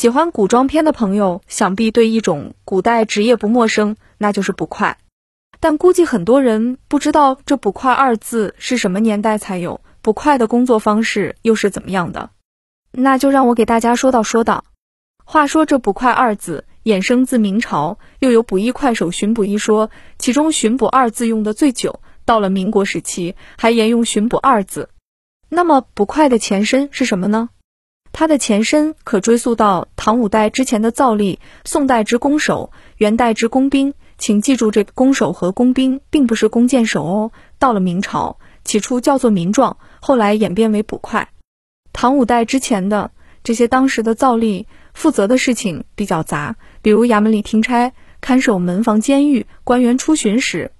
喜欢古装片的朋友，想必对一种古代职业不陌生，那就是捕快。但估计很多人不知道这“捕快”二字是什么年代才有，捕快的工作方式又是怎么样的？那就让我给大家说道说道。话说这“捕快”二字衍生自明朝，又有“捕一快手”“巡捕”一说，其中“巡捕”二字用的最久。到了民国时期，还沿用“巡捕”二字。那么“捕快”的前身是什么呢？它的前身可追溯到唐五代之前的造吏，宋代之弓手，元代之工兵。请记住，这弓手和工兵并不是弓箭手哦。到了明朝，起初叫做民壮，后来演变为捕快。唐五代之前的这些当时的造吏，负责的事情比较杂，比如衙门里听差、看守门房、监狱、官员出巡时，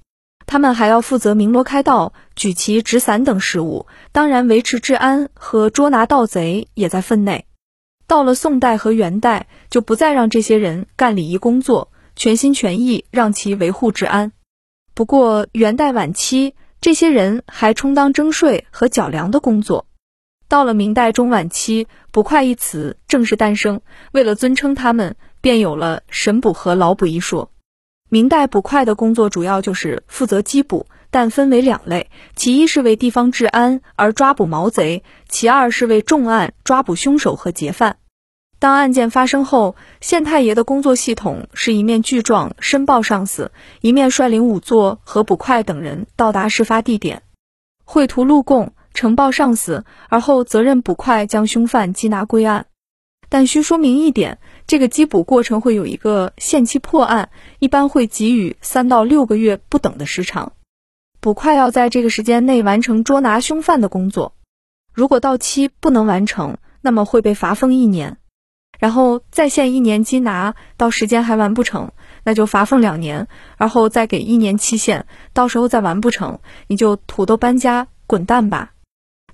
他们还要负责鸣锣开道、举旗执伞等事务。当然，维持治安和捉拿盗贼也在分内。到了宋代和元代，就不再让这些人干礼仪工作。全心全意让其维护治安。不过元代晚期，这些人还充当征税和缴粮的工作。到了明代中晚期，“捕快”一词正式诞生。为了尊称他们，便有了“神捕”和“老捕”一说。明代捕快的工作主要就是负责缉捕，但分为两类：其一是为地方治安而抓捕毛贼；其二是为重案抓捕凶手和劫犯。当案件发生后，县太爷的工作系统是一面具状申报上司，一面率领仵作和捕快等人到达事发地点，绘图录供，呈报上司，而后责任捕快将凶犯缉拿归案。但需说明一点，这个缉捕过程会有一个限期破案，一般会给予三到六个月不等的时长，捕快要在这个时间内完成捉拿凶犯的工作。如果到期不能完成，那么会被罚俸一年。然后再限一年缉拿，到时间还完不成，那就罚俸两年，然后再给一年期限，到时候再完不成，你就土豆搬家滚蛋吧。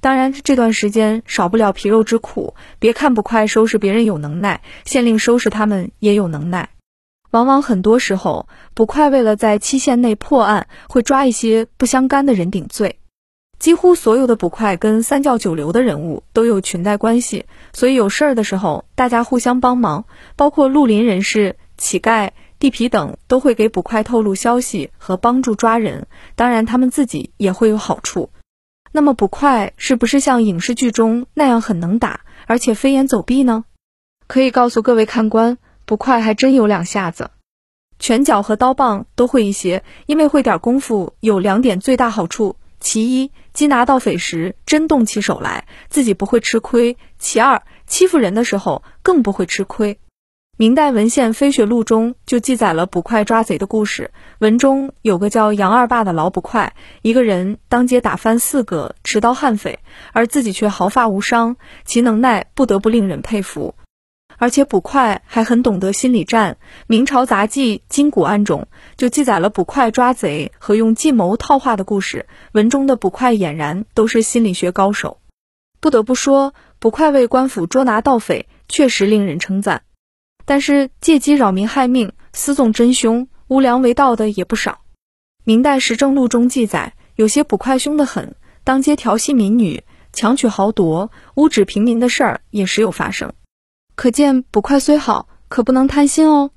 当然这段时间少不了皮肉之苦，别看捕快收拾别人有能耐，县令收拾他们也有能耐。往往很多时候，捕快为了在期限内破案，会抓一些不相干的人顶罪。几乎所有的捕快跟三教九流的人物都有裙带关系，所以有事儿的时候大家互相帮忙，包括绿林人士、乞丐、地痞等都会给捕快透露消息和帮助抓人。当然，他们自己也会有好处。那么，捕快是不是像影视剧中那样很能打，而且飞檐走壁呢？可以告诉各位看官，捕快还真有两下子，拳脚和刀棒都会一些。因为会点功夫，有两点最大好处。其一，缉拿盗匪时真动起手来，自己不会吃亏；其二，欺负人的时候更不会吃亏。明代文献《飞雪录》中就记载了捕快抓贼的故事。文中有个叫杨二霸的老捕快，一个人当街打翻四个持刀悍匪，而自己却毫发无伤，其能耐不得不令人佩服。而且捕快还很懂得心理战，《明朝杂记·金谷案》中就记载了捕快抓贼和用计谋套话的故事。文中的捕快俨然都是心理学高手。不得不说，捕快为官府捉拿盗匪确实令人称赞。但是借机扰民害命、私纵真凶、无良为盗的也不少。明代《时政录》中记载，有些捕快凶得很，当街调戏民女、强取豪夺、污指平民的事儿也时有发生。可见捕快虽好，可不能贪心哦。